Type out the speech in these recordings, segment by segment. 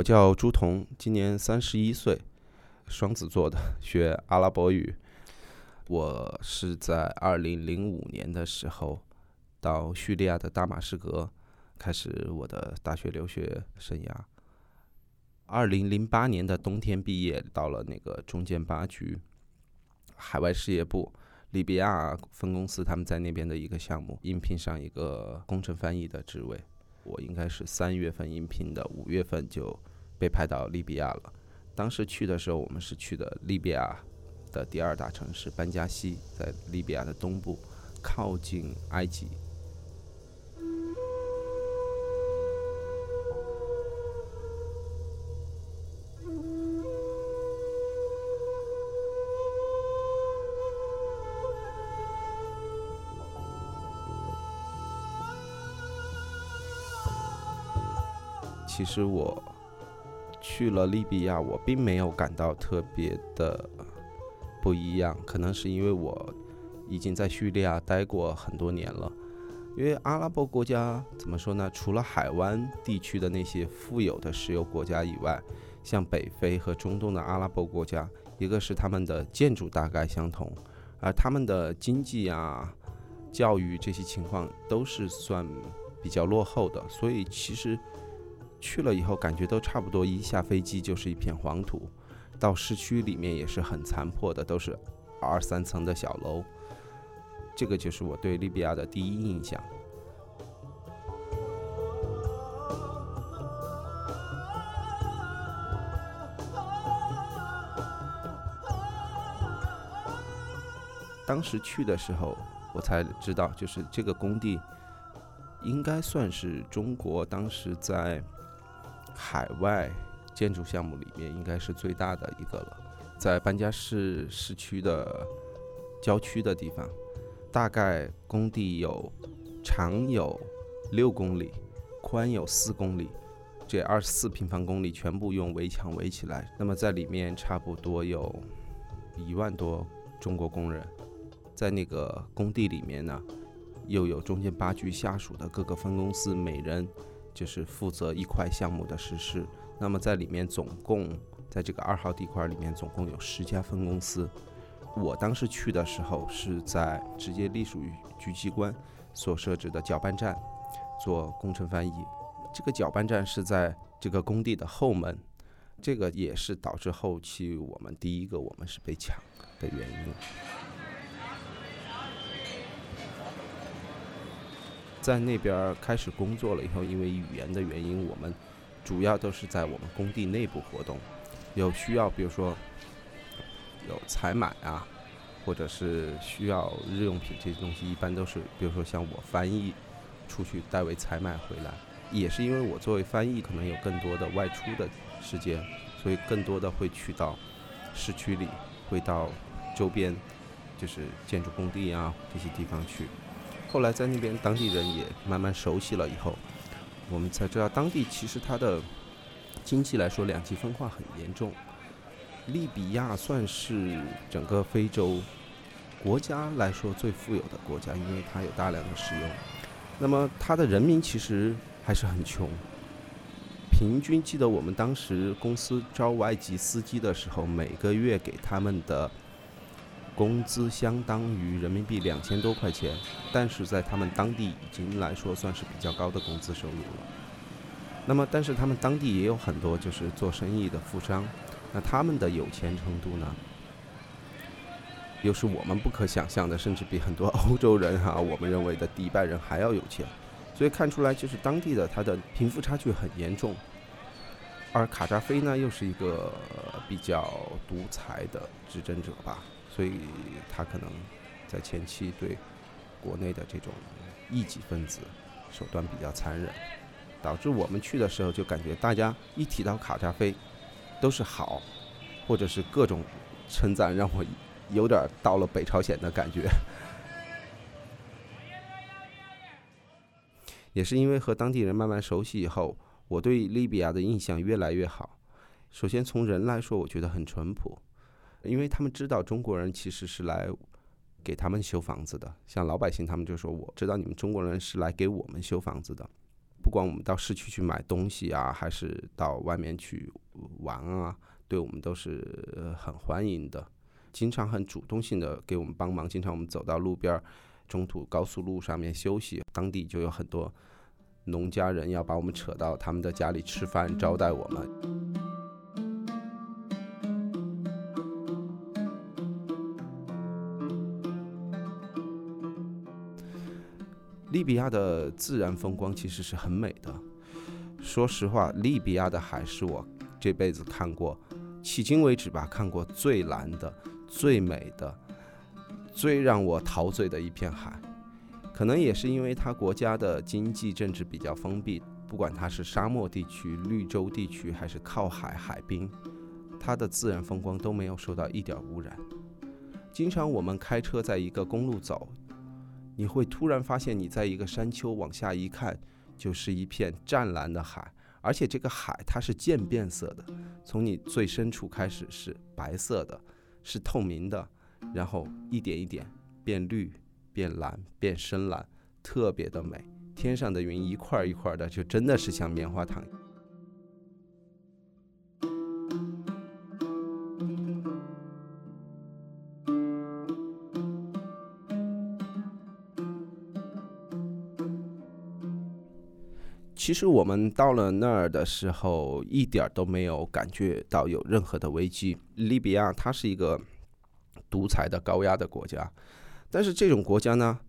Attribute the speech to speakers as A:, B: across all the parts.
A: 我叫朱彤，今年三十一岁，双子座的，学阿拉伯语。我是在二零零五年的时候到叙利亚的大马士革开始我的大学留学生涯。二零零八年的冬天毕业，到了那个中建八局海外事业部利比亚分公司，他们在那边的一个项目，应聘上一个工程翻译的职位。我应该是三月份应聘的，五月份就。被派到利比亚了。当时去的时候，我们是去的利比亚的第二大城市班加西，在利比亚的东部，靠近埃及。其实我。去了利比亚，我并没有感到特别的不一样，可能是因为我已经在叙利亚待过很多年了。因为阿拉伯国家怎么说呢？除了海湾地区的那些富有的石油国家以外，像北非和中东的阿拉伯国家，一个是他们的建筑大概相同，而他们的经济啊、教育这些情况都是算比较落后的，所以其实。去了以后，感觉都差不多，一下飞机就是一片黄土，到市区里面也是很残破的，都是二三层的小楼。这个就是我对利比亚的第一印象。当时去的时候，我才知道，就是这个工地应该算是中国当时在。海外建筑项目里面应该是最大的一个了，在班加市市区的郊区的地方，大概工地有长有六公里，宽有四公里，这二十四平方公里全部用围墙围起来。那么在里面差不多有一万多中国工人，在那个工地里面呢，又有中建八局下属的各个分公司，每人。就是负责一块项目的实施。那么在里面总共在这个二号地块里面总共有十家分公司。我当时去的时候是在直接隶属于局机关所设置的搅拌站做工程翻译。这个搅拌站是在这个工地的后门，这个也是导致后期我们第一个我们是被抢的原因。在那边开始工作了以后，因为语言的原因，我们主要都是在我们工地内部活动。有需要，比如说有采买啊，或者是需要日用品这些东西，一般都是，比如说像我翻译出去代为采买回来。也是因为我作为翻译，可能有更多的外出的时间，所以更多的会去到市区里，会到周边，就是建筑工地啊这些地方去。后来在那边，当地人也慢慢熟悉了以后，我们才知道当地其实它的经济来说两极分化很严重。利比亚算是整个非洲国家来说最富有的国家，因为它有大量的石油。那么它的人民其实还是很穷，平均记得我们当时公司招外籍司机的时候，每个月给他们的。工资相当于人民币两千多块钱，但是在他们当地已经来说算是比较高的工资收入了。那么，但是他们当地也有很多就是做生意的富商，那他们的有钱程度呢，又是我们不可想象的，甚至比很多欧洲人哈，我们认为的迪拜人还要有钱。所以看出来，就是当地的他的贫富差距很严重。而卡扎菲呢，又是一个比较独裁的执政者吧。所以他可能在前期对国内的这种异己分子，手段比较残忍，导致我们去的时候就感觉大家一提到卡扎菲，都是好，或者是各种称赞，让我有点到了北朝鲜的感觉。也是因为和当地人慢慢熟悉以后，我对利比亚的印象越来越好。首先从人来说，我觉得很淳朴，因为他们知道中国人其实是来给他们修房子的。像老百姓，他们就说我知道你们中国人是来给我们修房子的。不管我们到市区去买东西啊，还是到外面去玩啊，对我们都是很欢迎的，经常很主动性的给我们帮忙。经常我们走到路边儿。中途高速路上面休息，当地就有很多农家人要把我们扯到他们的家里吃饭招待我们。利比亚的自然风光其实是很美的。说实话，利比亚的海是我这辈子看过，迄今为止吧，看过最蓝的、最美的。最让我陶醉的一片海，可能也是因为它国家的经济政治比较封闭，不管它是沙漠地区、绿洲地区，还是靠海海滨，它的自然风光都没有受到一点污染。经常我们开车在一个公路走，你会突然发现你在一个山丘往下一看，就是一片湛蓝的海，而且这个海它是渐变色的，从你最深处开始是白色的，是透明的。然后一点一点变绿、变蓝、变深蓝，特别的美。天上的云一块一块的，就真的是像棉花糖。其实我们到了那儿的时候，一点都没有感觉到有任何的危机。利比亚它是一个。独裁的高压的国家，但是这种国家呢，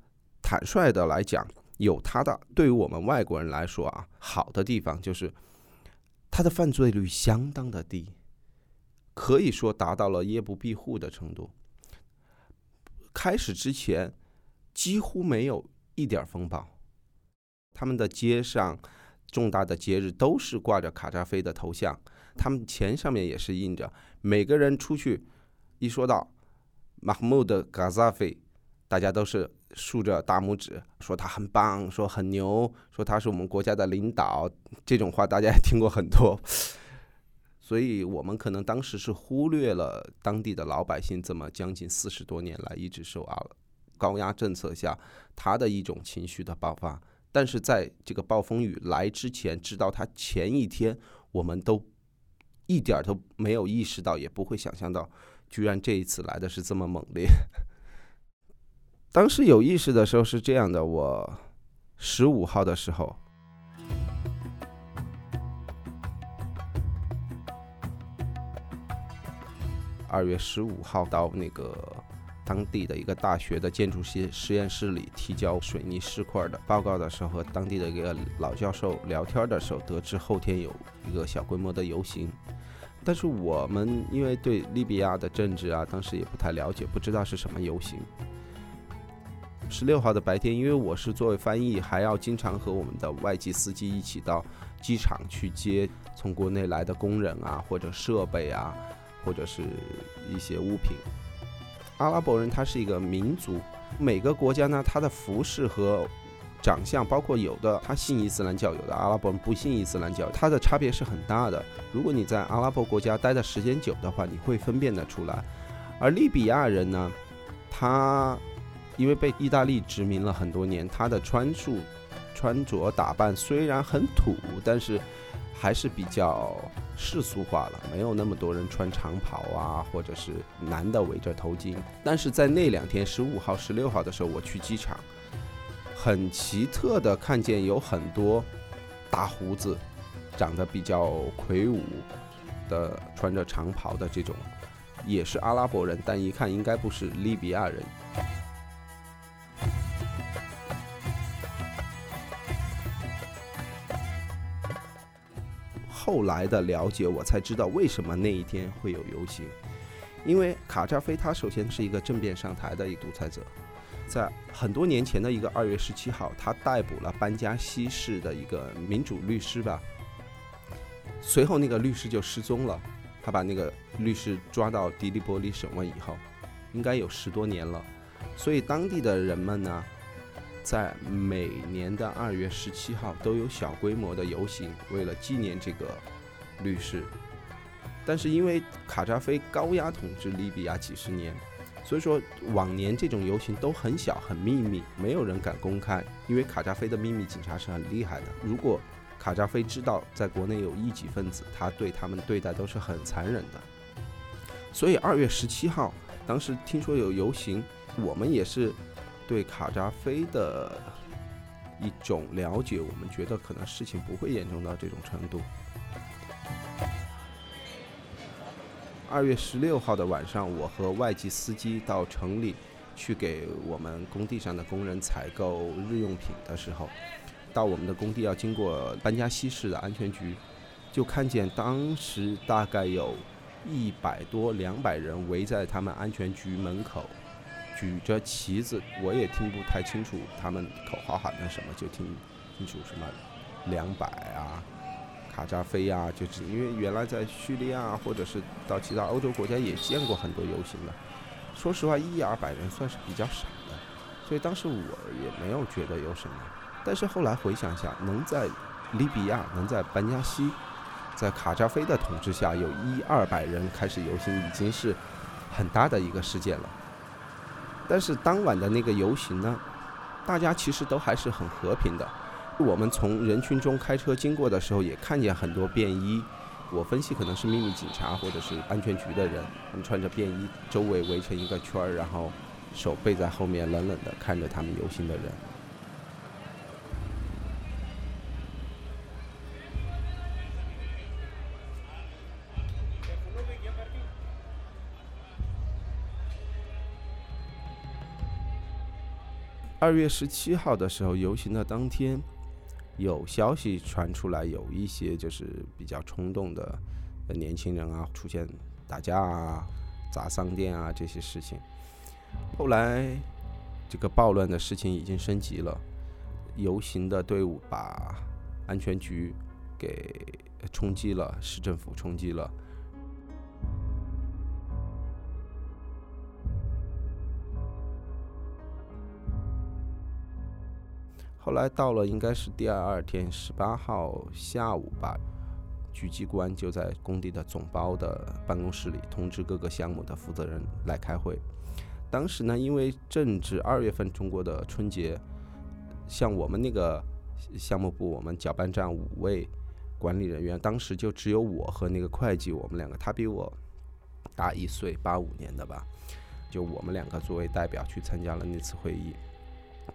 A: 坦率的来讲，有它的对于我们外国人来说啊，好的地方就是它的犯罪率相当的低，可以说达到了夜不闭户的程度。开始之前几乎没有一点风暴，他们的街上重大的节日都是挂着卡扎菲的头像，他们钱上面也是印着，每个人出去一说到。马赫穆德·卡扎菲，大家都是竖着大拇指，说他很棒，说很牛，说他是我们国家的领导。这种话大家也听过很多，所以我们可能当时是忽略了当地的老百姓这么将近四十多年来一直受啊高压政策下他的一种情绪的爆发。但是在这个暴风雨来之前，直到它前一天，我们都一点都没有意识到，也不会想象到。居然这一次来的是这么猛烈。当时有意识的时候是这样的：我十五号的时候，二月十五号到那个当地的一个大学的建筑系实验室里提交水泥石块的报告的时候，和当地的一个老教授聊天的时候，得知后天有一个小规模的游行。但是我们因为对利比亚的政治啊，当时也不太了解，不知道是什么游行。十六号的白天，因为我是作为翻译，还要经常和我们的外籍司机一起到机场去接从国内来的工人啊，或者设备啊，或者是一些物品。阿拉伯人他是一个民族，每个国家呢，他的服饰和。长相包括有的他信伊斯兰教，有的阿拉伯人不信伊斯兰教，它的差别是很大的。如果你在阿拉伯国家待的时间久的话，你会分辨得出来。而利比亚人呢，他因为被意大利殖民了很多年，他的穿束、穿着打扮虽然很土，但是还是比较世俗化了，没有那么多人穿长袍啊，或者是男的围着头巾。但是在那两天，十五号、十六号的时候，我去机场。很奇特的看见有很多大胡子、长得比较魁梧的、穿着长袍的这种，也是阿拉伯人，但一看应该不是利比亚人。后来的了解，我才知道为什么那一天会有游行，因为卡扎菲他首先是一个政变上台的一个独裁者。在很多年前的一个二月十七号，他逮捕了班加西市的一个民主律师吧。随后那个律师就失踪了，他把那个律师抓到迪利波利审问以后，应该有十多年了。所以当地的人们呢，在每年的二月十七号都有小规模的游行，为了纪念这个律师。但是因为卡扎菲高压统治利比亚几十年，所以说往年这种游行都很小很秘密，没有人敢公开。因为卡扎菲的秘密警察是很厉害的，如果卡扎菲知道在国内有异己分子，他对他们对待都是很残忍的。所以二月十七号，当时听说有游行，我们也是对卡扎菲的一种了解，我们觉得可能事情不会严重到这种程度。二月十六号的晚上，我和外籍司机到城里去给我们工地上的工人采购日用品的时候，到我们的工地要经过班加西市的安全局，就看见当时大概有一百多、两百人围在他们安全局门口，举着旗子，我也听不太清楚他们口号喊的什么，就听清楚什么两百啊。卡扎菲啊，就是因为原来在叙利亚或者是到其他欧洲国家也见过很多游行的。说实话，一二百人算是比较少的，所以当时我也没有觉得有什么。但是后来回想一下，能在利比亚，能在班加西，在卡扎菲的统治下有一二百人开始游行，已经是很大的一个事件了。但是当晚的那个游行呢，大家其实都还是很和平的。我们从人群中开车经过的时候，也看见很多便衣。我分析可能是秘密警察或者是安全局的人，他们穿着便衣，周围围成一个圈儿，然后手背在后面，冷冷地看着他们游行的人。二月十七号的时候，游行的当天。有消息传出来，有一些就是比较冲动的年轻人啊，出现打架啊、砸商店啊这些事情。后来这个暴乱的事情已经升级了，游行的队伍把安全局给冲击了，市政府冲击了。后来到了应该是第二天十八号下午吧，局机关就在工地的总包的办公室里通知各个项目的负责人来开会。当时呢，因为正值二月份中国的春节，像我们那个项目部，我们搅拌站五位管理人员，当时就只有我和那个会计，我们两个，他比我大一岁，八五年的吧，就我们两个作为代表去参加了那次会议。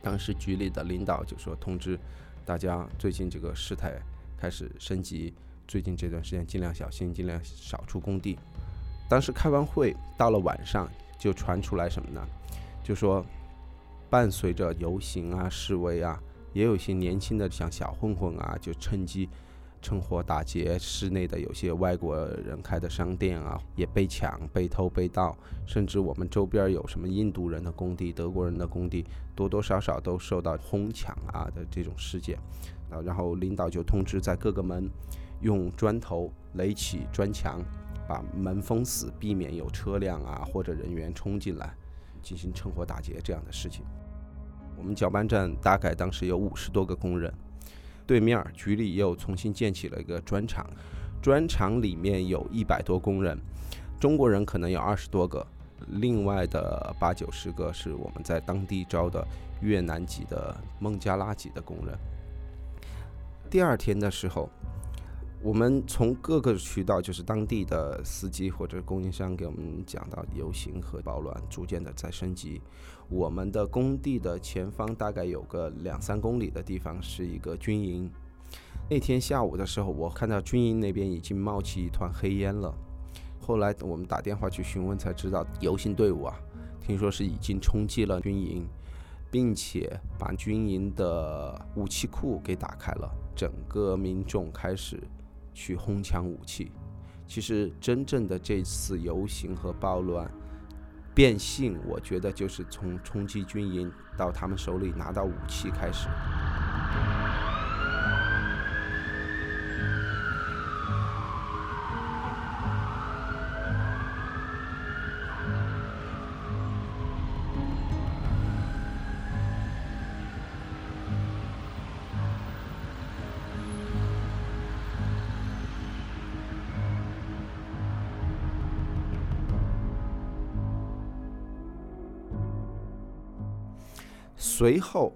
A: 当时局里的领导就说通知大家，最近这个事态开始升级，最近这段时间尽量小心，尽量少出工地。当时开完会，到了晚上就传出来什么呢？就说伴随着游行啊、示威啊，也有一些年轻的像小混混啊，就趁机。趁火打劫，室内的有些外国人开的商店啊，也被抢、被偷、被盗，甚至我们周边有什么印度人的工地、德国人的工地，多多少少都受到哄抢啊的这种事件。啊，然后领导就通知在各个门用砖头垒起砖墙，把门封死，避免有车辆啊或者人员冲进来进行趁火打劫这样的事情。我们搅拌站大概当时有五十多个工人。对面局里又重新建起了一个砖厂，砖厂里面有一百多工人，中国人可能有二十多个，另外的八九十个是我们在当地招的越南籍的、孟加拉籍的工人。第二天的时候。我们从各个渠道，就是当地的司机或者供应商给我们讲到，游行和暴乱逐渐的在升级。我们的工地的前方大概有个两三公里的地方是一个军营。那天下午的时候，我看到军营那边已经冒起一团黑烟了。后来我们打电话去询问，才知道游行队伍啊，听说是已经冲击了军营，并且把军营的武器库给打开了，整个民众开始。去哄抢武器，其实真正的这次游行和暴乱，变性，我觉得就是从冲击军营到他们手里拿到武器开始。随后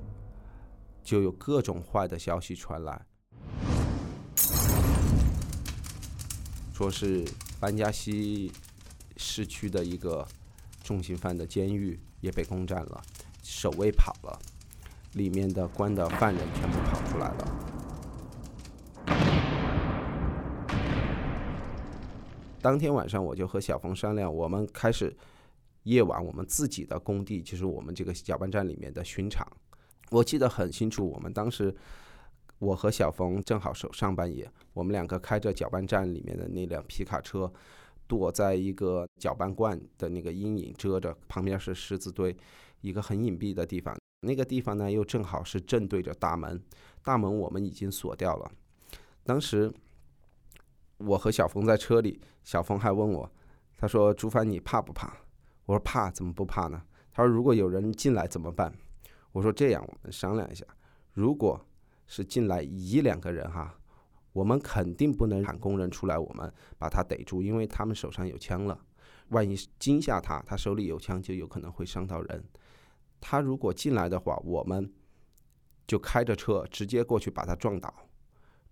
A: 就有各种坏的消息传来，说是班加西市区的一个重刑犯的监狱也被攻占了，守卫跑了，里面的关的犯人全部跑出来了。当天晚上，我就和小冯商量，我们开始。夜晚，我们自己的工地就是我们这个搅拌站里面的巡场。我记得很清楚，我们当时我和小冯正好守上半夜，我们两个开着搅拌站里面的那辆皮卡车，躲在一个搅拌罐的那个阴影遮着，旁边是狮子堆，一个很隐蔽的地方。那个地方呢，又正好是正对着大门，大门我们已经锁掉了。当时我和小冯在车里，小冯还问我，他说：“朱帆，你怕不怕？”我说怕怎么不怕呢？他说如果有人进来怎么办？我说这样，我们商量一下，如果是进来一两个人哈，我们肯定不能喊工人出来，我们把他逮住，因为他们手上有枪了，万一惊吓他，他手里有枪就有可能会伤到人。他如果进来的话，我们就开着车直接过去把他撞倒，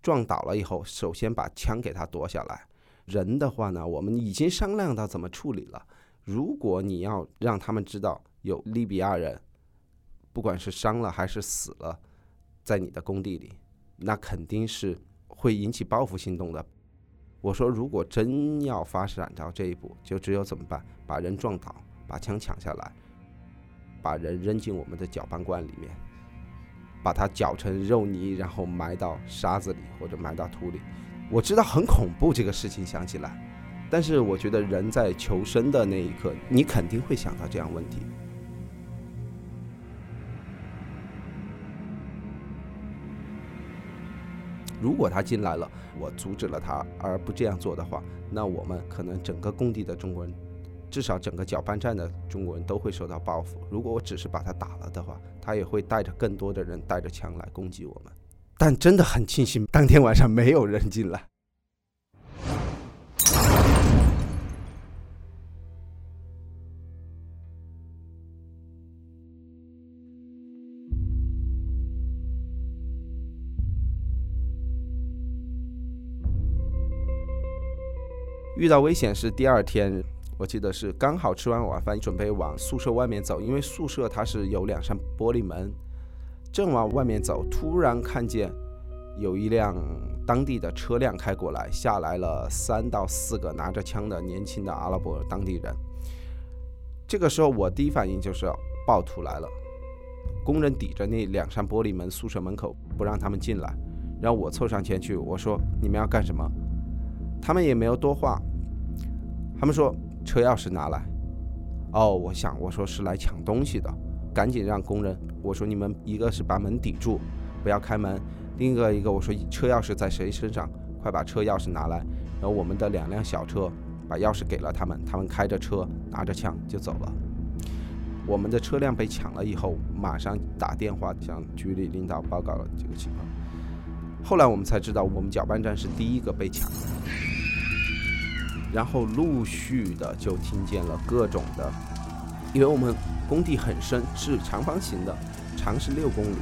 A: 撞倒了以后，首先把枪给他夺下来。人的话呢，我们已经商量到怎么处理了。如果你要让他们知道有利比亚人，不管是伤了还是死了，在你的工地里，那肯定是会引起报复行动的。我说，如果真要发展到这一步，就只有怎么办？把人撞倒，把枪抢下来，把人扔进我们的搅拌罐里面，把它搅成肉泥，然后埋到沙子里或者埋到土里。我知道很恐怖，这个事情想起来。但是我觉得人在求生的那一刻，你肯定会想到这样问题。如果他进来了，我阻止了他，而不这样做的话，那我们可能整个工地的中国人，至少整个搅拌站的中国人都会受到报复。如果我只是把他打了的话，他也会带着更多的人带着枪来攻击我们。但真的很庆幸，当天晚上没有人进来。遇到危险是第二天，我记得是刚好吃完晚饭，准备往宿舍外面走，因为宿舍它是有两扇玻璃门，正往外面走，突然看见有一辆当地的车辆开过来，下来了三到四个拿着枪的年轻的阿拉伯当地人。这个时候我第一反应就是暴徒来了，工人抵着那两扇玻璃门，宿舍门口不让他们进来，然后我凑上前去，我说：“你们要干什么？”他们也没有多话，他们说车钥匙拿来。哦，我想我说是来抢东西的，赶紧让工人。我说你们一个是把门抵住，不要开门；另一个一个我说车钥匙在谁身上，快把车钥匙拿来。然后我们的两辆小车把钥匙给了他们，他们开着车拿着枪就走了。我们的车辆被抢了以后，马上打电话向局里领导报告了这个情况。后来我们才知道，我们搅拌站是第一个被抢的，然后陆续的就听见了各种的，因为我们工地很深，是长方形的，长是六公里，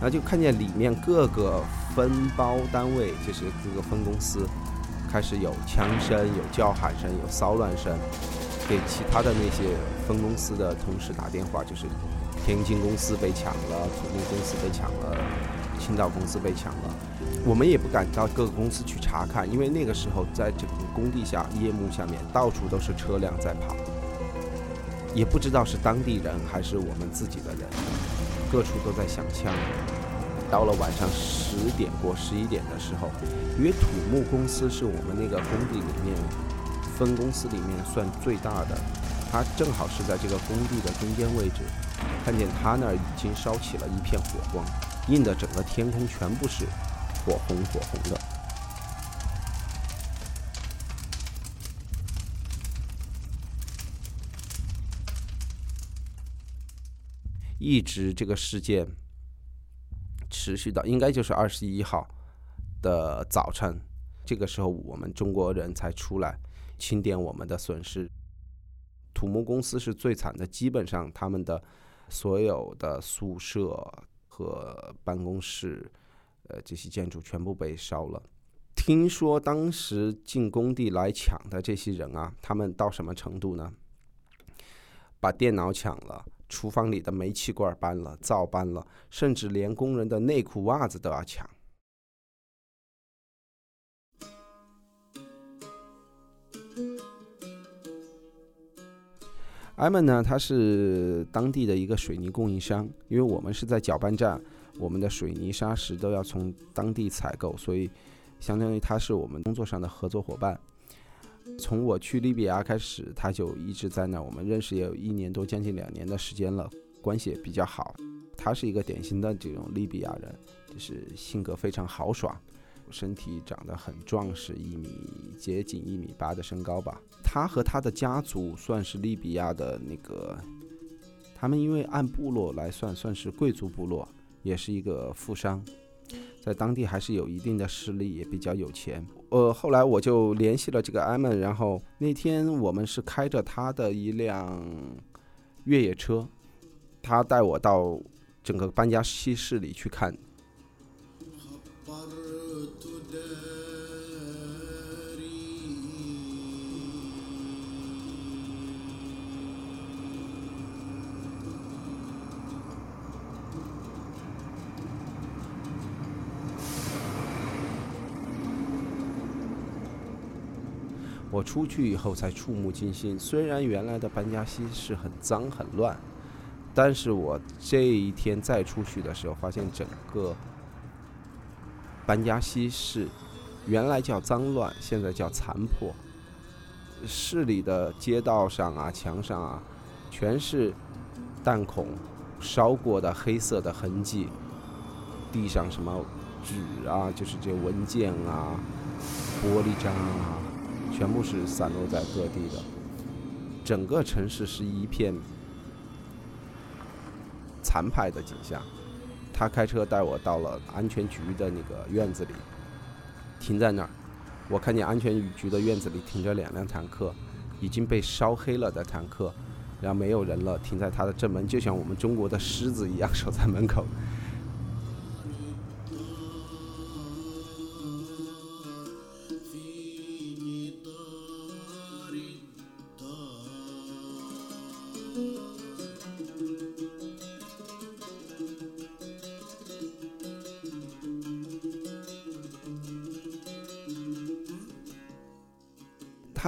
A: 然后就看见里面各个分包单位，就是各个分公司，开始有枪声、有叫喊声、有骚乱声，给其他的那些分公司的同事打电话，就是天津公司被抢了，土木公司被抢了，青岛公司被抢了。我们也不敢到各个公司去查看，因为那个时候在整个工地下夜幕下面，到处都是车辆在跑，也不知道是当地人还是我们自己的人，各处都在响枪。到了晚上十点过十一点的时候，因为土木公司是我们那个工地里面分公司里面算最大的，他正好是在这个工地的中间位置，看见他那儿已经烧起了一片火光，映得整个天空全部是火红火红的。一直这个事件持续到应该就是二十一号的早晨，这个时候我们中国人才出来清点我们的损失。土木公司是最惨的，基本上他们的所有的宿舍和办公室，呃，这些建筑全部被烧了。听说当时进工地来抢的这些人啊，他们到什么程度呢？把电脑抢了。厨房里的煤气罐搬了，灶搬了，甚至连工人的内裤袜子都要抢。艾门呢，他是当地的一个水泥供应商，因为我们是在搅拌站，我们的水泥砂石都要从当地采购，所以相当于他是我们工作上的合作伙伴。从我去利比亚开始，他就一直在那。我们认识也有一年多，将近两年的时间了，关系也比较好。他是一个典型的这种利比亚人，就是性格非常豪爽，身体长得很壮实，一米接近一米八的身高吧。他和他的家族算是利比亚的那个，他们因为按部落来算，算是贵族部落，也是一个富商。在当地还是有一定的势力，也比较有钱。呃，后来我就联系了这个艾蒙，然后那天我们是开着他的一辆越野车，他带我到整个班加西市里去看。我出去以后才触目惊心。虽然原来的班加西是很脏很乱，但是我这一天再出去的时候，发现整个班加西市原来叫脏乱，现在叫残破。市里的街道上啊、墙上啊，全是弹孔烧过的黑色的痕迹。地上什么纸啊，就是这文件啊、玻璃渣啊。全部是散落在各地的，整个城市是一片残败的景象。他开车带我到了安全局的那个院子里，停在那儿。我看见安全局的院子里停着两辆坦克，已经被烧黑了的坦克，然后没有人了，停在他的正门，就像我们中国的狮子一样守在门口。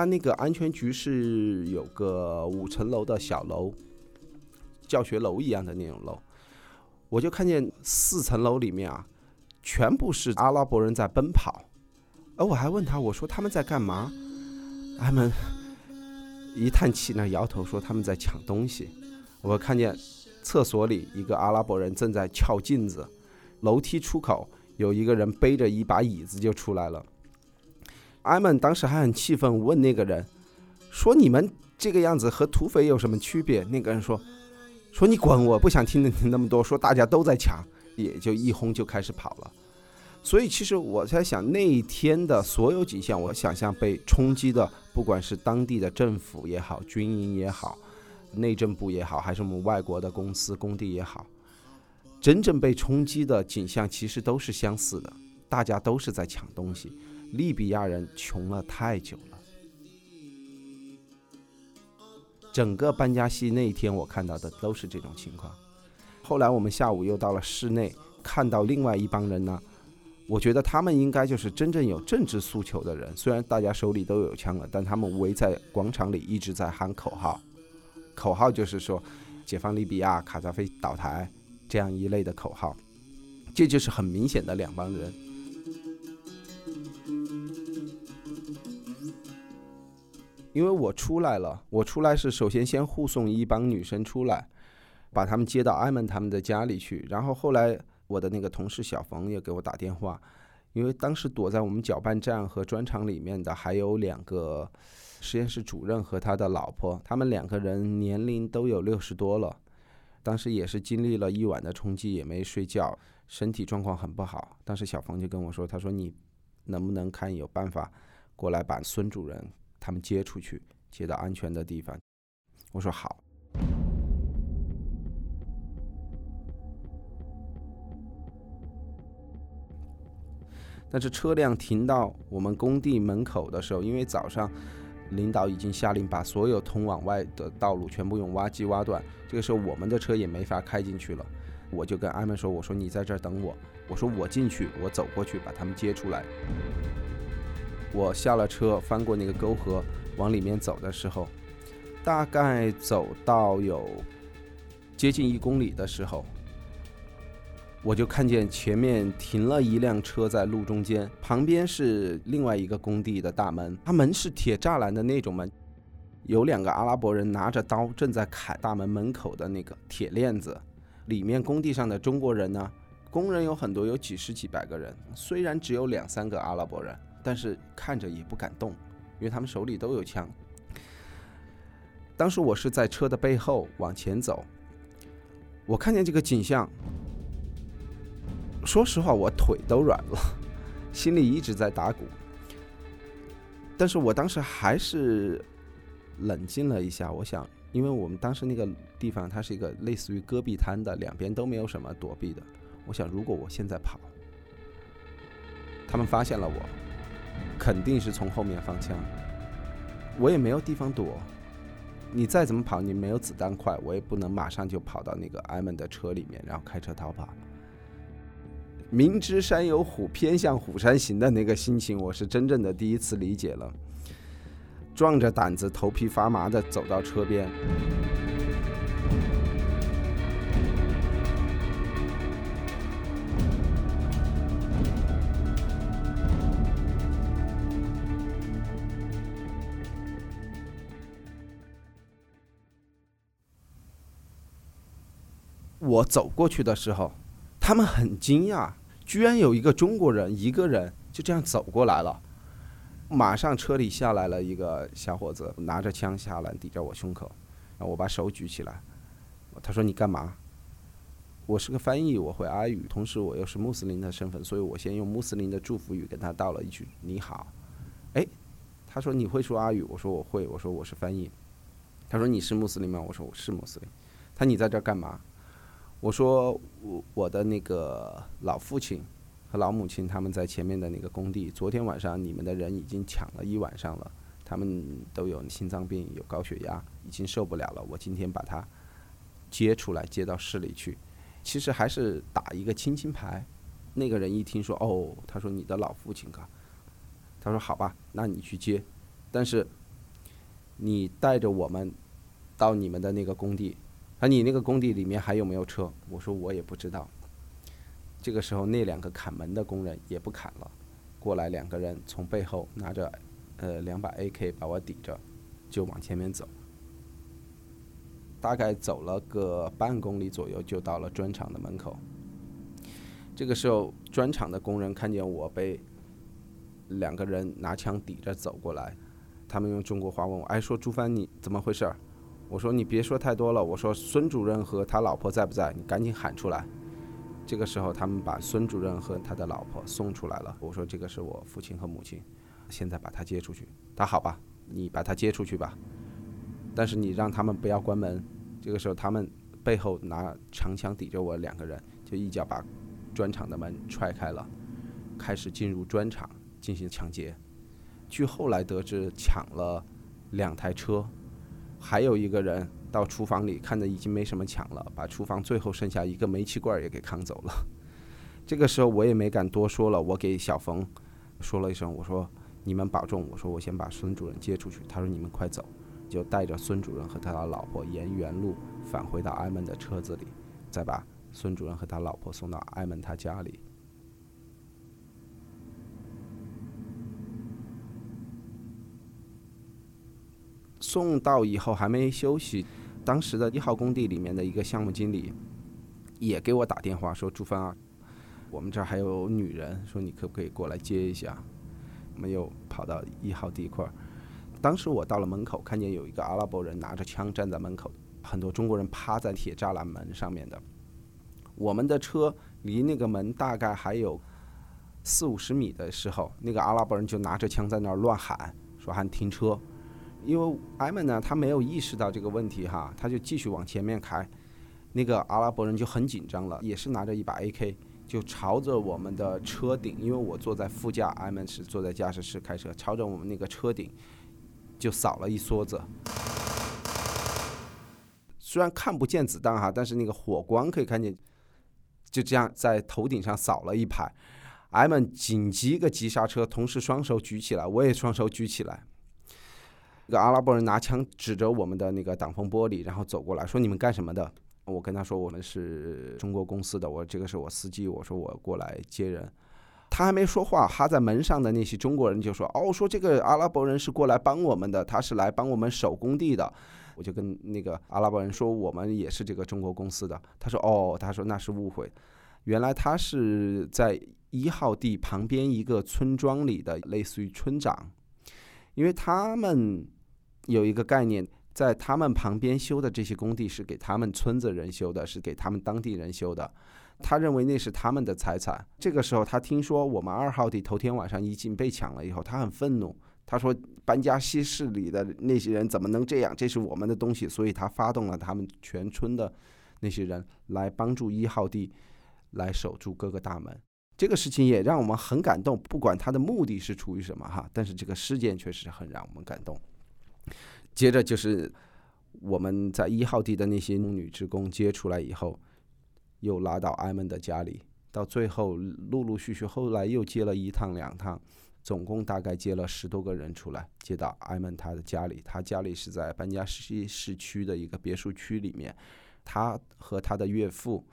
A: 他那个安全局是有个五层楼的小楼，教学楼一样的那种楼，我就看见四层楼里面啊，全部是阿拉伯人在奔跑，而我还问他，我说他们在干嘛？他们一叹气，那摇头说他们在抢东西。我看见厕所里一个阿拉伯人正在撬镜子，楼梯出口有一个人背着一把椅子就出来了。艾曼当时还很气愤，问那个人说：“你们这个样子和土匪有什么区别？”那个人说：“说你滚，我不想听你那么多。”说大家都在抢，也就一哄就开始跑了。所以其实我在想，那一天的所有景象，我想象被冲击的，不管是当地的政府也好，军营也好，内政部也好，还是我们外国的公司工地也好，真正被冲击的景象其实都是相似的，大家都是在抢东西。利比亚人穷了太久了。整个班加西那一天，我看到的都是这种情况。后来我们下午又到了室内，看到另外一帮人呢，我觉得他们应该就是真正有政治诉求的人。虽然大家手里都有枪了，但他们围在广场里一直在喊口号，口号就是说“解放利比亚，卡扎菲倒台”这样一类的口号。这就是很明显的两帮人。”因为我出来了，我出来是首先先护送一帮女生出来，把他们接到艾蒙他们的家里去，然后后来我的那个同事小冯也给我打电话，因为当时躲在我们搅拌站和砖厂里面的还有两个实验室主任和他的老婆，他们两个人年龄都有六十多了，当时也是经历了一晚的冲击，也没睡觉，身体状况很不好。当时小冯就跟我说，他说你能不能看有办法过来把孙主任他们接出去，接到安全的地方？我说好。但是车辆停到我们工地门口的时候，因为早上领导已经下令把所有通往外的道路全部用挖机挖断，这个时候我们的车也没法开进去了。我就跟艾曼说：“我说你在这儿等我，我说我进去，我走过去把他们接出来。”我下了车，翻过那个沟河，往里面走的时候，大概走到有接近一公里的时候。我就看见前面停了一辆车在路中间，旁边是另外一个工地的大门，它门是铁栅栏的那种门，有两个阿拉伯人拿着刀正在砍大门门口的那个铁链子。里面工地上的中国人呢，工人有很多，有几十几百个人，虽然只有两三个阿拉伯人，但是看着也不敢动，因为他们手里都有枪。当时我是在车的背后往前走，我看见这个景象。说实话，我腿都软了，心里一直在打鼓。但是我当时还是冷静了一下，我想，因为我们当时那个地方它是一个类似于戈壁滩的，两边都没有什么躲避的。我想，如果我现在跑，他们发现了我，肯定是从后面放枪，我也没有地方躲。你再怎么跑，你没有子弹快，我也不能马上就跑到那个艾蒙的车里面，然后开车逃跑。明知山有虎，偏向虎山行的那个心情，我是真正的第一次理解了。壮着胆子，头皮发麻的走到车边。我走过去的时候，他们很惊讶。居然有一个中国人，一个人就这样走过来了。马上车里下来了一个小伙子，拿着枪下来，抵着我胸口。然后我把手举起来，他说：“你干嘛？”我是个翻译，我会阿语，同时我又是穆斯林的身份，所以我先用穆斯林的祝福语跟他道了一句“你好”。哎，他说：“你会说阿语？”我说：“我会。”我说：“我是翻译。”他说：“你是穆斯林吗？”我说：“我是穆斯林。”他：“你在这干嘛？”我说我我的那个老父亲和老母亲他们在前面的那个工地，昨天晚上你们的人已经抢了一晚上了，他们都有心脏病，有高血压，已经受不了了。我今天把他接出来，接到市里去，其实还是打一个亲亲牌。那个人一听说哦，他说你的老父亲啊，他说好吧，那你去接，但是你带着我们到你们的那个工地。啊，你那个工地里面还有没有车？我说我也不知道。这个时候，那两个砍门的工人也不砍了，过来两个人从背后拿着呃两把 AK 把我抵着，就往前面走。大概走了个半公里左右，就到了砖厂的门口。这个时候，砖厂的工人看见我被两个人拿枪抵着走过来，他们用中国话问我：“哎，说朱帆，你怎么回事？”我说你别说太多了。我说孙主任和他老婆在不在？你赶紧喊出来。这个时候，他们把孙主任和他的老婆送出来了。我说这个是我父亲和母亲，现在把他接出去。他好吧，你把他接出去吧。但是你让他们不要关门。这个时候，他们背后拿长枪抵着我两个人，就一脚把砖厂的门踹开了，开始进入砖厂进行抢劫。据后来得知，抢了两台车。还有一个人到厨房里，看着已经没什么抢了，把厨房最后剩下一个煤气罐也给扛走了。这个时候我也没敢多说了，我给小冯说了一声，我说你们保重，我说我先把孙主任接出去。他说你们快走，就带着孙主任和他的老婆沿原路返回到艾门的车子里，再把孙主任和他老婆送到艾门他家里。送到以后还没休息，当时的一号工地里面的一个项目经理也给我打电话说：“朱帆啊，我们这儿还有女人，说你可不可以过来接一下？”我们又跑到一号地块儿。当时我到了门口，看见有一个阿拉伯人拿着枪站在门口，很多中国人趴在铁栅栏门上面的。我们的车离那个门大概还有四五十米的时候，那个阿拉伯人就拿着枪在那儿乱喊，说喊停车。因为艾门呢，他没有意识到这个问题哈，他就继续往前面开。那个阿拉伯人就很紧张了，也是拿着一把 AK，就朝着我们的车顶，因为我坐在副驾，艾门是坐在驾驶室开车，朝着我们那个车顶。就扫了一梭子，虽然看不见子弹哈，但是那个火光可以看见，就这样在头顶上扫了一排。艾们紧急一个急刹车，同时双手举起来，我也双手举起来。一个阿拉伯人拿枪指着我们的那个挡风玻璃，然后走过来说：“你们干什么的？”我跟他说：“我们是中国公司的，我这个是我司机，我说我过来接人。”他还没说话，哈在门上的那些中国人就说：“哦，说这个阿拉伯人是过来帮我们的，他是来帮我们守工地的。”我就跟那个阿拉伯人说：“我们也是这个中国公司的。”他说：“哦，他说那是误会，原来他是在一号地旁边一个村庄里的，类似于村长，因为他们有一个概念，在他们旁边修的这些工地是给他们村子人修的，是给他们当地人修的。”他认为那是他们的财产。这个时候，他听说我们二号地头天晚上已经被抢了以后，他很愤怒。他说：“搬家西市里的那些人怎么能这样？这是我们的东西。”所以他发动了他们全村的那些人来帮助一号地来守住各个大门。这个事情也让我们很感动。不管他的目的是出于什么哈，但是这个事件确实很让我们感动。接着就是我们在一号地的那些女职工接出来以后。又拉到艾蒙的家里，到最后陆陆续续，后来又接了一趟两趟，总共大概接了十多个人出来，接到艾蒙他的家里。他家里是在班加西市区的一个别墅区里面，他和他的岳父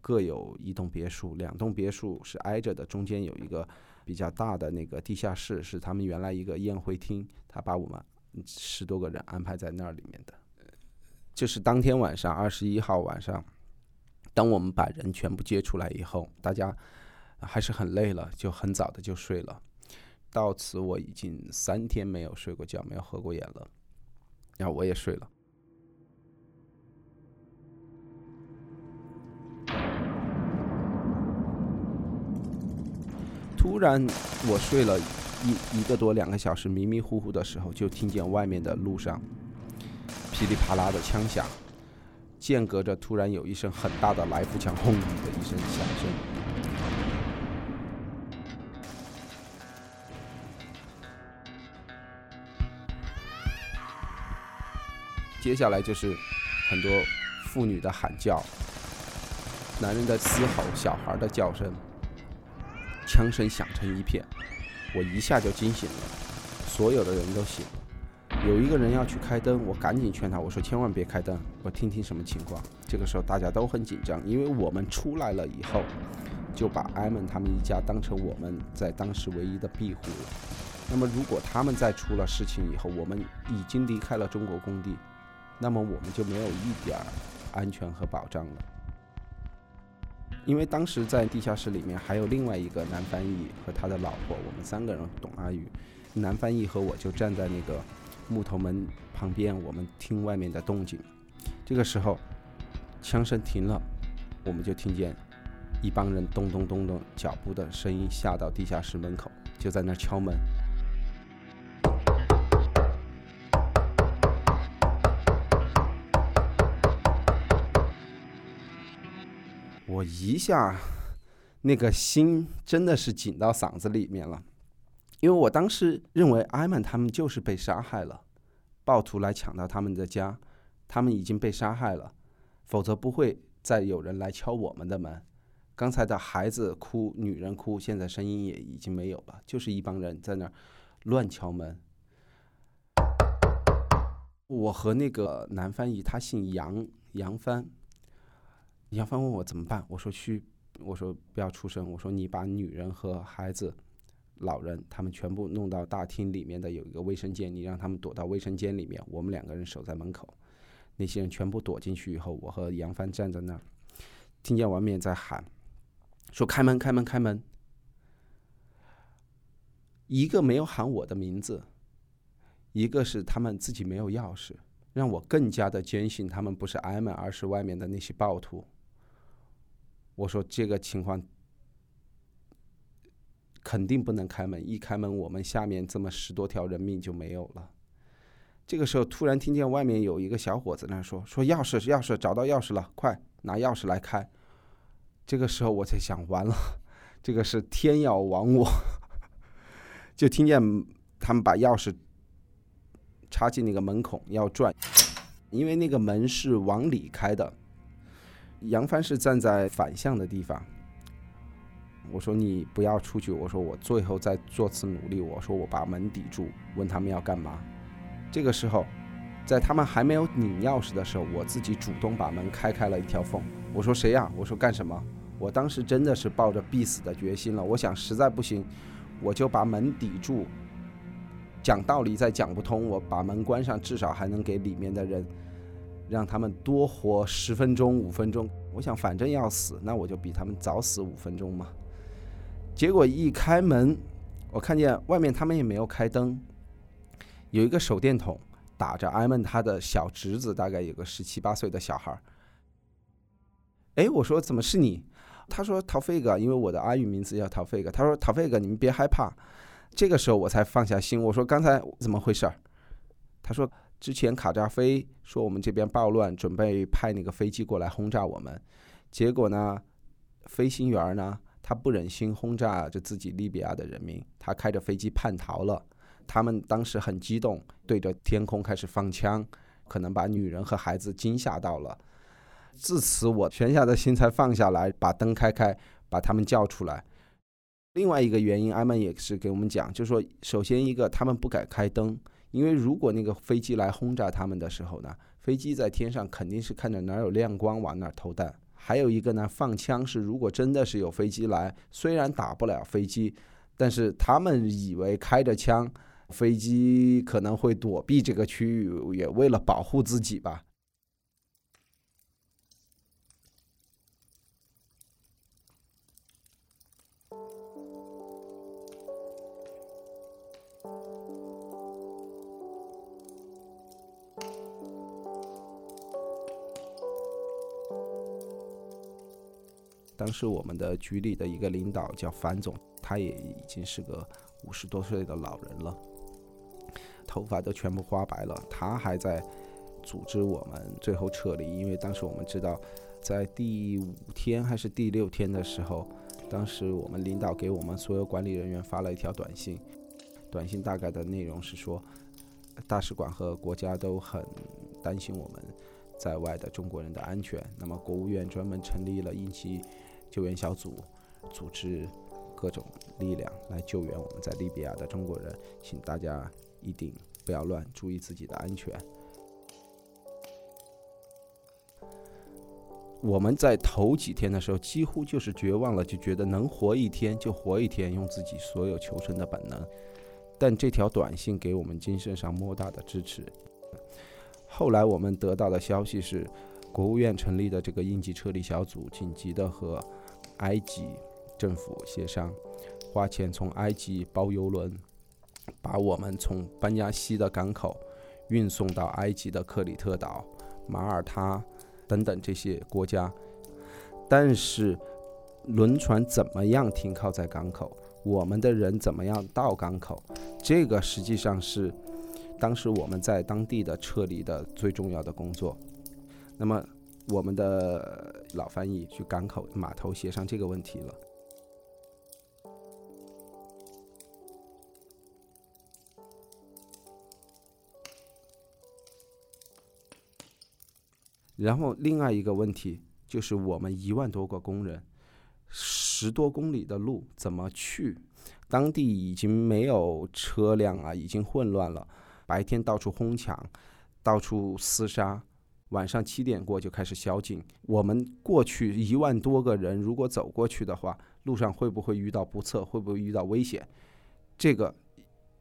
A: 各有一栋别墅，两栋别墅是挨着的，中间有一个比较大的那个地下室，是他们原来一个宴会厅。他把我们十多个人安排在那里面的，就是当天晚上二十一号晚上。当我们把人全部接出来以后，大家还是很累了，就很早的就睡了。到此我已经三天没有睡过觉，没有合过眼了。然后我也睡了。突然，我睡了一一个多两个小时，迷迷糊糊的时候，就听见外面的路上噼里啪啦的枪响。间隔着，突然有一声很大的来福枪轰的一声响声。接下来就是很多妇女的喊叫，男人的嘶吼，小孩的叫声，枪声响成一片，我一下就惊醒了，所有的人都醒了。有一个人要去开灯，我赶紧劝他，我说千万别开灯，我听听什么情况。这个时候大家都很紧张，因为我们出来了以后，就把艾门他们一家当成我们在当时唯一的庇护了。那么如果他们再出了事情以后，我们已经离开了中国工地，那么我们就没有一点儿安全和保障了。因为当时在地下室里面还有另外一个男翻译和他的老婆，我们三个人懂阿语，男翻译和我就站在那个。木头门旁边，我们听外面的动静。这个时候，枪声停了，我们就听见一帮人咚咚咚咚脚步的声音下到地下室门口，就在那敲门。一下，那个心真的是紧到嗓子里面了。因为我当时认为艾曼他们就是被杀害了，暴徒来抢到他们的家，他们已经被杀害了，否则不会再有人来敲我们的门。刚才的孩子哭，女人哭，现在声音也已经没有了，就是一帮人在那儿乱敲门。我和那个男翻译，他姓杨，杨帆。杨帆问我怎么办，我说去，我说不要出声，我说你把女人和孩子。老人，他们全部弄到大厅里面的有一个卫生间，你让他们躲到卫生间里面，我们两个人守在门口。那些人全部躲进去以后，我和杨帆站在那儿，听见外面在喊，说开门，开门，开门。一个没有喊我的名字，一个是他们自己没有钥匙，让我更加的坚信他们不是挨门，而是外面的那些暴徒。我说这个情况肯定不能开门，一开门我们下面这么十多条人命就没有了。这个时候突然听见外面有一个小伙子那说：“说钥匙，钥匙，找到钥匙了，快拿钥匙来开。”这个时候我才想，完了，这个是天要亡我。就听见他们把钥匙插进那个门孔要转，因为那个门是往里开的。杨帆是站在反向的地方。我说你不要出去。我说我最后再做次努力。我说我把门抵住，问他们要干嘛。这个时候，在他们还没有拧钥匙的时候，我自己主动把门开开了一条缝。我说谁呀？我说干什么？我当时真的是抱着必死的决心了。我想实在不行，我就把门抵住。讲道理再讲不通，我把门关上，至少还能给里面的人。让他们多活十分钟、五分钟。我想，反正要死，那我就比他们早死五分钟嘛。结果一开门，我看见外面他们也没有开灯，有一个手电筒打着艾曼他的小侄子，大概有个十七八岁的小孩。哎，我说怎么是你？他说陶飞哥，因为我的阿语名字叫陶飞哥。他说陶飞哥，你们别害怕。这个时候我才放下心。我说刚才怎么回事？他说。之前卡扎菲说我们这边暴乱，准备派那个飞机过来轰炸我们，结果呢，飞行员呢他不忍心轰炸着自己利比亚的人民，他开着飞机叛逃了。他们当时很激动，对着天空开始放枪，可能把女人和孩子惊吓到了。自此我悬下的心才放下来，把灯开开，把他们叫出来。另外一个原因，艾曼也是给我们讲，就是说，首先一个他们不敢开灯。因为如果那个飞机来轰炸他们的时候呢，飞机在天上肯定是看着哪有亮光往哪投弹。还有一个呢，放枪是如果真的是有飞机来，虽然打不了飞机，但是他们以为开着枪，飞机可能会躲避这个区域，也为了保护自己吧。当时我们的局里的一个领导叫樊总，他也已经是个五十多岁的老人了，头发都全部花白了。他还在组织我们最后撤离，因为当时我们知道，在第五天还是第六天的时候，当时我们领导给我们所有管理人员发了一条短信，短信大概的内容是说，大使馆和国家都很担心我们在外的中国人的安全，那么国务院专门成立了应急。救援小组组织各种力量来救援我们在利比亚的中国人，请大家一定不要乱，注意自己的安全。我们在头几天的时候几乎就是绝望了，就觉得能活一天就活一天，用自己所有求生的本能。但这条短信给我们精神上莫大的支持。后来我们得到的消息是，国务院成立的这个应急撤离小组紧急的和。埃及政府协商，花钱从埃及包邮轮，把我们从班加西的港口运送到埃及的克里特岛、马耳他等等这些国家。但是，轮船怎么样停靠在港口？我们的人怎么样到港口？这个实际上是当时我们在当地的撤离的最重要的工作。那么。我们的老翻译去港口码头协商这个问题了，然后另外一个问题就是我们一万多个工人，十多公里的路怎么去？当地已经没有车辆啊，已经混乱了，白天到处哄抢，到处厮杀。晚上七点过就开始宵禁。我们过去一万多个人，如果走过去的话，路上会不会遇到不测？会不会遇到危险？这个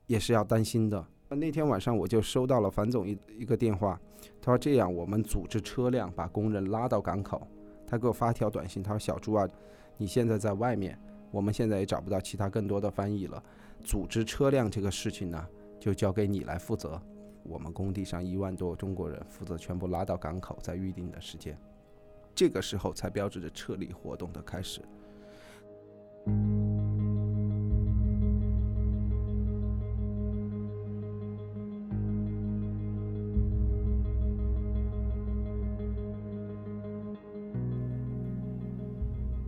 A: 也是要担心的。那天晚上我就收到了樊总一一个电话，他说这样我们组织车辆把工人拉到港口。他给我发条短信，他说小朱啊，你现在在外面，我们现在也找不到其他更多的翻译了，组织车辆这个事情呢，就交给你来负责。我们工地上一万多中国人负责全部拉到港口，在预定的时间，这个时候才标志着撤离活动的开始。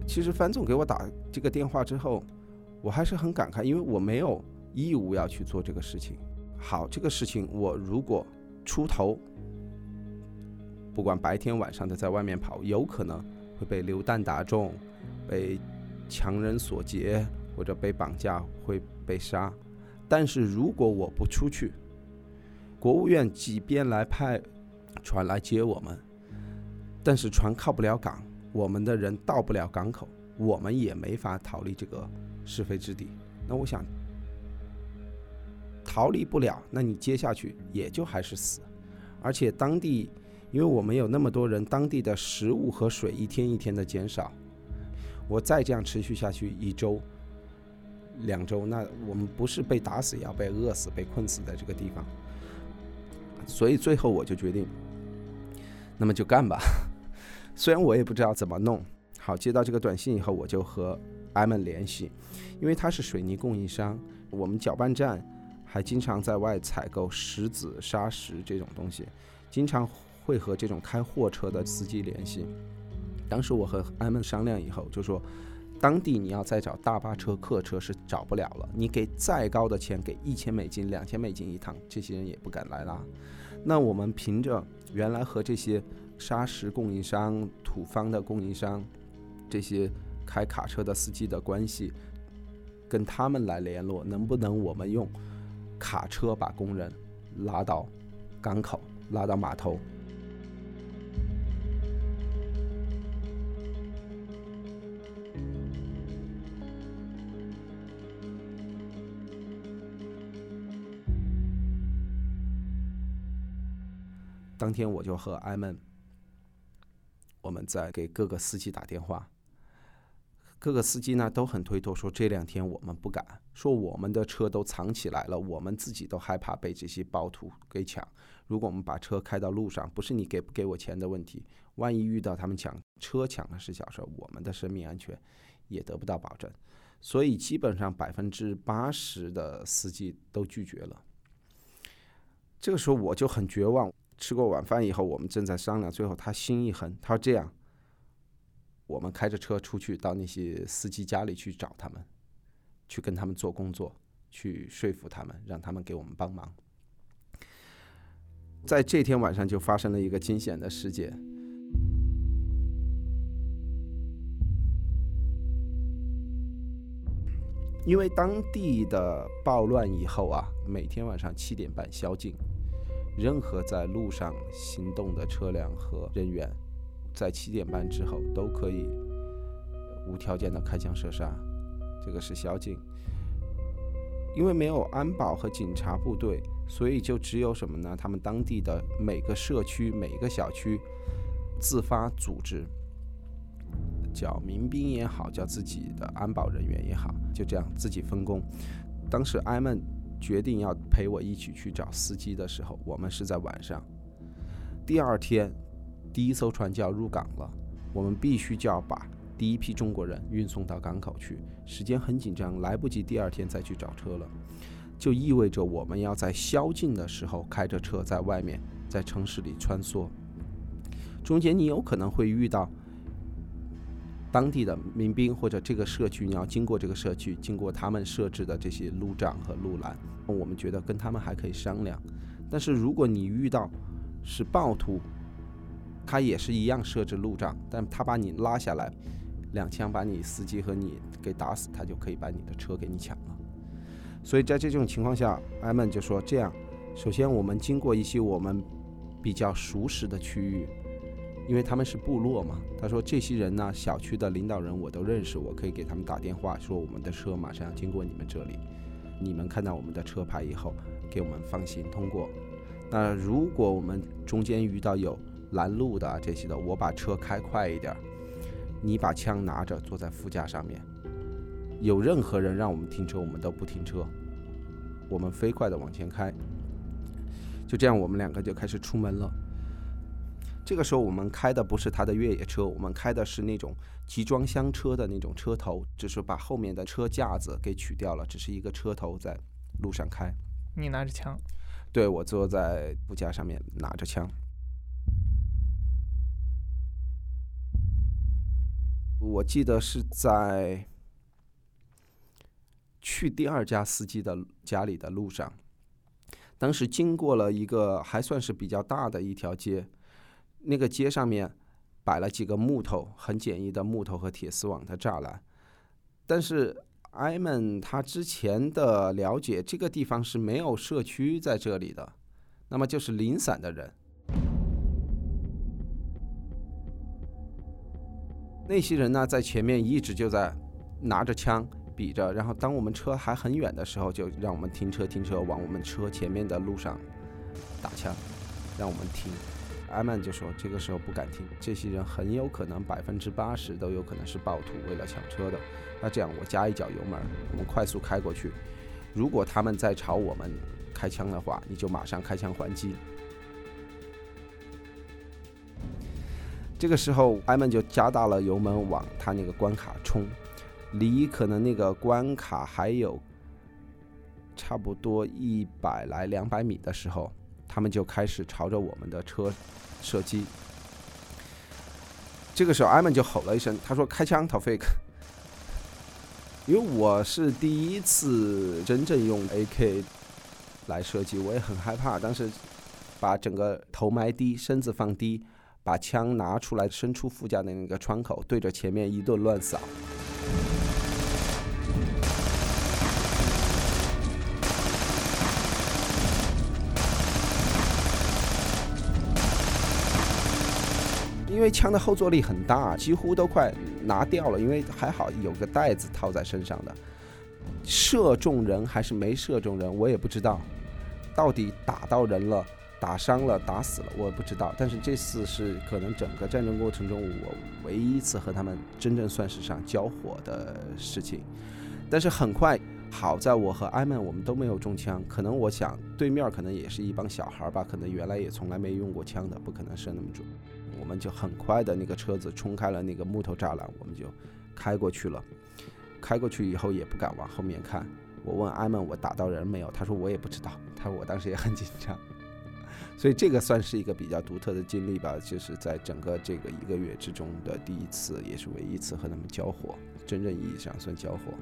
A: 其实樊总给我打这个电话之后，我还是很感慨，因为我没有义务要去做这个事情。好，这个事情我如果出头，不管白天晚上的在外面跑，有可能会被流弹打中，被强人所劫，或者被绑架，会被杀。但是如果我不出去，国务院即便来派船来接我们，但是船靠不了港。我们的人到不了港口，我们也没法逃离这个是非之地。那我想，逃离不了，那你接下去也就还是死。而且当地，因为我们有那么多人，当地的食物和水一天一天的减少。我再这样持续下去一周、两周，那我们不是被打死，也要被饿死、被困死在这个地方。所以最后我就决定，那么就干吧。虽然我也不知道怎么弄好，接到这个短信以后，我就和艾曼联系，因为他是水泥供应商，我们搅拌站还经常在外采购石子、砂石这种东西，经常会和这种开货车的司机联系。当时我和艾曼商量以后，就说当地你要再找大巴车、客车是找不了了，你给再高的钱，给一千美金、两千美金一趟，这些人也不敢来拉。那我们凭着原来和这些。砂石供应商、土方的供应商，这些开卡车的司机的关系，跟他们来联络，能不能我们用卡车把工人拉到港口，拉到码头？当天我就和艾曼。我们在给各个司机打电话，各个司机呢都很推脱，说这两天我们不敢，说我们的车都藏起来了，我们自己都害怕被这些暴徒给抢。如果我们把车开到路上，不是你给不给我钱的问题，万一遇到他们抢车抢的是小事，我们的生命安全也得不到保证。所以基本上百分之八十的司机都拒绝了。这个时候我就很绝望。吃过晚饭以后，我们正在商量。最后他心一横，他说：“这样，我们开着车出去到那些司机家里去找他们，去跟他们做工作，去说服他们，让他们给我们帮忙。”在这天晚上就发生了一个惊险的事件，因为当地的暴乱以后啊，每天晚上七点半宵禁。任何在路上行动的车辆和人员，在七点半之后都可以无条件的开枪射杀，这个是宵禁。因为没有安保和警察部队，所以就只有什么呢？他们当地的每个社区、每一个小区自发组织，叫民兵也好，叫自己的安保人员也好，就这样自己分工。当时艾曼。决定要陪我一起去找司机的时候，我们是在晚上。第二天，第一艘船就要入港了，我们必须就要把第一批中国人运送到港口去。时间很紧张，来不及第二天再去找车了，就意味着我们要在宵禁的时候开着车在外面，在城市里穿梭。中间你有可能会遇到。当地的民兵或者这个社区，你要经过这个社区，经过他们设置的这些路障和路栏，我们觉得跟他们还可以商量。但是如果你遇到是暴徒，他也是一样设置路障，但他把你拉下来，两枪把你司机和你给打死，他就可以把你的车给你抢了。所以在这种情况下，艾曼就说：这样，首先我们经过一些我们比较熟识的区域。因为他们是部落嘛，他说这些人呢，小区的领导人我都认识，我可以给他们打电话说我们的车马上要经过你们这里，你们看到我们的车牌以后，给我们放行通过。那如果我们中间遇到有拦路的这些的，我把车开快一点，你把枪拿着坐在副驾上面。有任何人让我们停车，我们都不停车，我们飞快的往前开。就这样，我们两个就开始出门了。这个时候，我们开的不是他的越野车，我们开的是那种集装箱车的那种车头，只是把后面的车架子给取掉了，只是一个车头在路上开。
B: 你拿着枪？
A: 对，我坐在副驾上面拿着枪。我记得是在去第二家司机的家里的路上，当时经过了一个还算是比较大的一条街。那个街上面摆了几个木头，很简易的木头和铁丝网的栅栏。但是艾曼他之前的了解，这个地方是没有社区在这里的，那么就是零散的人。那些人呢，在前面一直就在拿着枪比着，然后当我们车还很远的时候，就让我们停车，停车，往我们车前面的路上打枪，让我们停。艾曼就说：“这个时候不敢停，这些人很有可能百分之八十都有可能是暴徒，为了抢车的。那这样，我加一脚油门，我们快速开过去。如果他们再朝我们开枪的话，你就马上开枪还击。”这个时候，艾曼就加大了油门往他那个关卡冲，离可能那个关卡还有差不多一百来两百米的时候。他们就开始朝着我们的车射击。这个时候，艾曼就吼了一声，他说：“开枪，Tofik！” 因为我是第一次真正用 AK 来射击，我也很害怕。当时把整个头埋低，身子放低，把枪拿出来，伸出副驾的那个窗口，对着前面一顿乱扫。因为枪的后坐力很大，几乎都快拿掉了。因为还好有个袋子套在身上的，射中人还是没射中人，我也不知道。到底打到人了，打伤了，打死了，我不知道。但是这次是可能整个战争过程中我唯一一次和他们真正算是上交火的事情。但是很快，好在我和艾曼我们都没有中枪。可能我想对面可能也是一帮小孩吧，可能原来也从来没用过枪的，不可能射那么准。我们就很快的那个车子冲开了那个木头栅栏，我们就开过去了。开过去以后也不敢往后面看。我问艾曼：“我打到人没有？”他说：“我也不知道。”他说：“我当时也很紧张。”所以这个算是一个比较独特的经历吧，就是在整个这个一个月之中的第一次，也是唯一一次和他们交火，真正意义上算交火。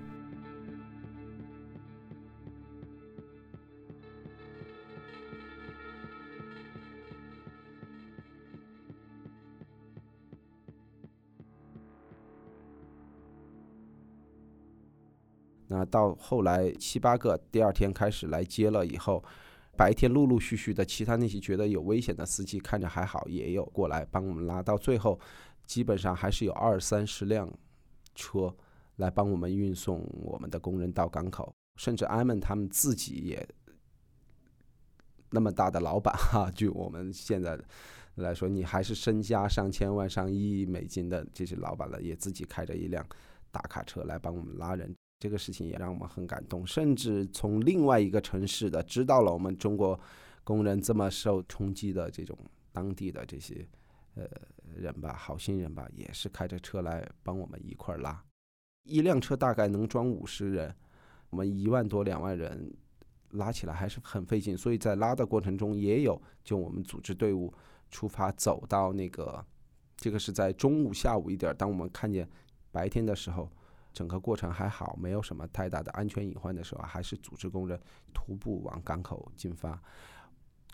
A: 那到后来七八个，第二天开始来接了以后，白天陆陆续续的其他那些觉得有危险的司机看着还好，也有过来帮我们拉。到最后，基本上还是有二三十辆车来帮我们运送我们的工人到港口。甚至艾曼他们自己也那么大的老板哈，就我们现在来说，你还是身家上千万、上亿美金的这些老板了，也自己开着一辆大卡车来帮我们拉人。这个事情也让我们很感动，甚至从另外一个城市的知道了我们中国工人这么受冲击的这种当地的这些呃人吧，好心人吧，也是开着车来帮我们一块拉。一辆车大概能装五十人，我们一万多两万人拉起来还是很费劲，所以在拉的过程中也有就我们组织队伍出发走到那个，这个是在中午下午一点，当我们看见白天的时候。整个过程还好，没有什么太大的安全隐患的时候，还是组织工人徒步往港口进发。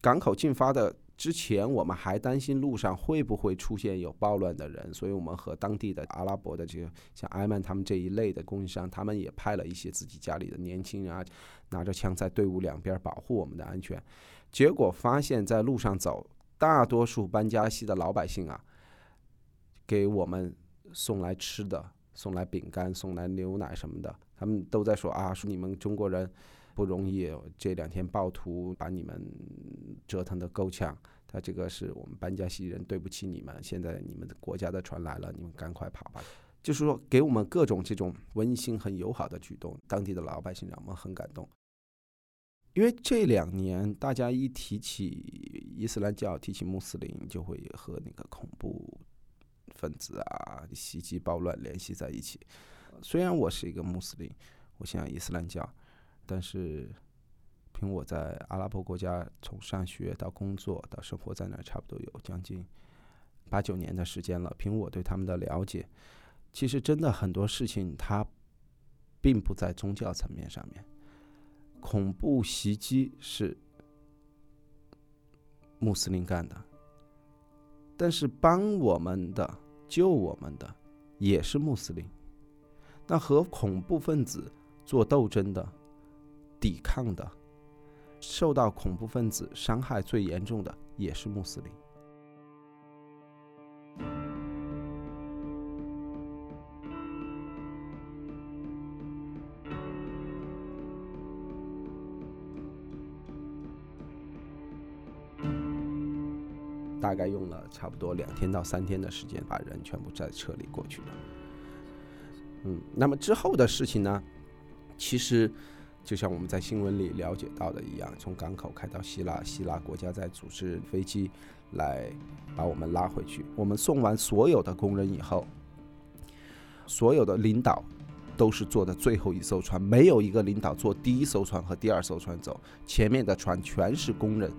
A: 港口进发的之前，我们还担心路上会不会出现有暴乱的人，所以我们和当地的阿拉伯的这个像埃曼他们这一类的供应商，他们也派了一些自己家里的年轻人啊，拿着枪在队伍两边保护我们的安全。结果发现，在路上走，大多数班加西的老百姓啊，给我们送来吃的。送来饼干，送来牛奶什么的，他们都在说啊，说你们中国人不容易，这两天暴徒把你们折腾的够呛。他这个是我们班加西人，对不起你们。现在你们的国家的船来了，你们赶快跑吧。就是说，给我们各种这种温馨、很友好的举动，当地的老百姓让我们很感动。因为这两年大家一提起伊斯兰教、提起穆斯林，就会和那个恐怖分子啊、袭击暴乱联系在一起。虽然我是一个穆斯林，我信仰伊斯兰教，但是。凭我在阿拉伯国家从上学到工作到生活在那，差不多有将近八九年的时间了。凭我对他们的了解，其实真的很多事情它并不在宗教层面上面。恐怖袭击是穆斯林干的，但是帮我们的、救我们的也是穆斯林。那和恐怖分子做斗争的、抵抗的。受到恐怖分子伤害最严重的也是穆斯林。大概用了差不多两天到三天的时间，把人全部再撤离过去的。嗯，那么之后的事情呢？其实。就像我们在新闻里了解到的一样，从港口开到希腊，希腊国家在组织飞机来把我们拉回去。我们送完所有的工人以后，所有的领导都是坐的最后一艘船，没有一个领导坐第一艘船和第二艘船走，前面的船全是工人，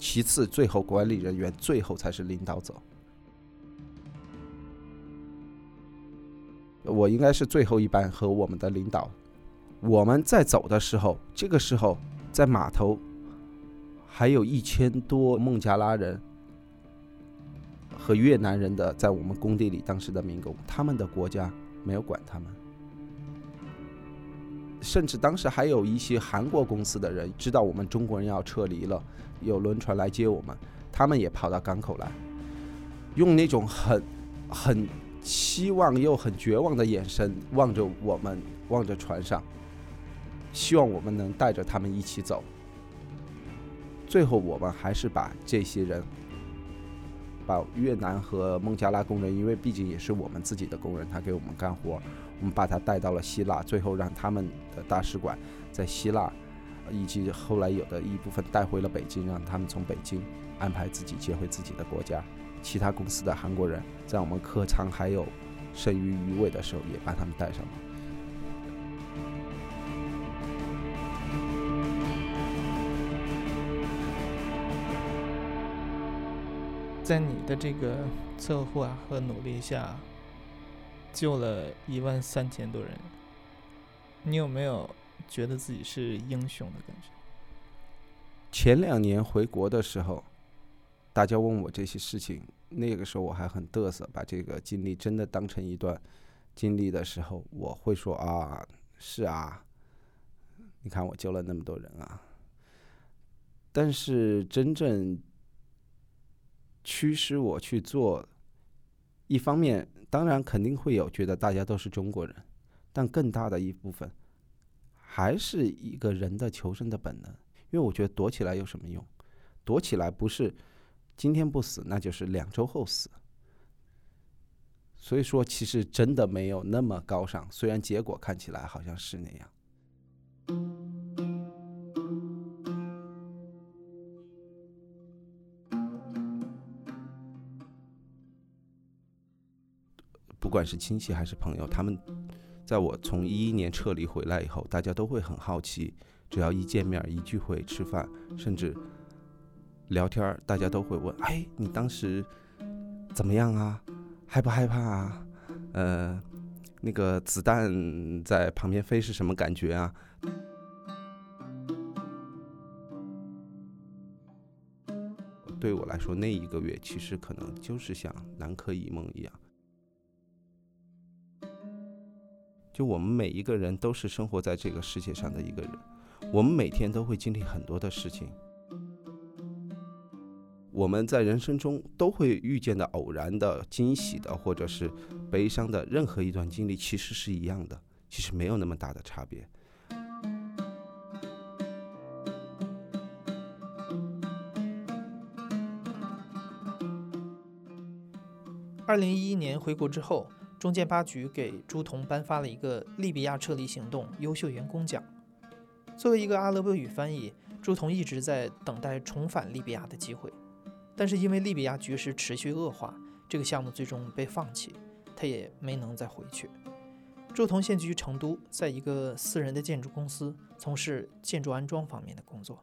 A: 其次最后管理人员，最后才是领导走。我应该是最后一班和我们的领导。我们在走的时候，这个时候在码头还有一千多孟加拉人和越南人的在我们工地里当时的民工，他们的国家没有管他们，甚至当时还有一些韩国公司的人知道我们中国人要撤离了，有轮船来接我们，他们也跑到港口来，用那种很很期望又很绝望的眼神望着我们，望着船上。希望我们能带着他们一起走。最后，我们还是把这些人，把越南和孟加拉工人，因为毕竟也是我们自己的工人，他给我们干活，我们把他带到了希腊。最后，让他们的大使馆在希腊，以及后来有的一部分带回了北京，让他们从北京安排自己接回自己的国家。其他公司的韩国人，在我们客舱还有剩余余位的时候，也把他们带上了。
B: 在你的这个策划和努力下，救了一万三千多人，你有没有觉得自己是英雄的感觉？
A: 前两年回国的时候，大家问我这些事情，那个时候我还很嘚瑟，把这个经历真的当成一段经历的时候，我会说啊，是啊，你看我救了那么多人啊。但是真正。驱使我去做，一方面当然肯定会有觉得大家都是中国人，但更大的一部分还是一个人的求生的本能。因为我觉得躲起来有什么用？躲起来不是今天不死，那就是两周后死。所以说，其实真的没有那么高尚，虽然结果看起来好像是那样。不管是亲戚还是朋友，他们在我从一一年撤离回来以后，大家都会很好奇。只要一见面、一聚会、吃饭，甚至聊天，大家都会问：“哎，你当时怎么样啊？害不害怕啊？呃，那个子弹在旁边飞是什么感觉啊？”对我来说，那一个月其实可能就是像南柯一梦一样。就我们每一个人都是生活在这个世界上的一个人，我们每天都会经历很多的事情。我们在人生中都会遇见的偶然的、惊喜的，或者是悲伤的任何一段经历，其实是一样的，其实没有那么大的差别。
B: 二零一一年回国之后，中建八局给朱彤颁发了一个利比亚撤离行动优秀员工奖。作为一个阿拉伯语翻译，朱彤一直在等待重返利比亚的机会，但是因为利比亚局势持续恶化，这个项目最终被放弃，他也没能再回去。朱彤现居成都，在一个私人的建筑公司从事建筑安装方面的工作。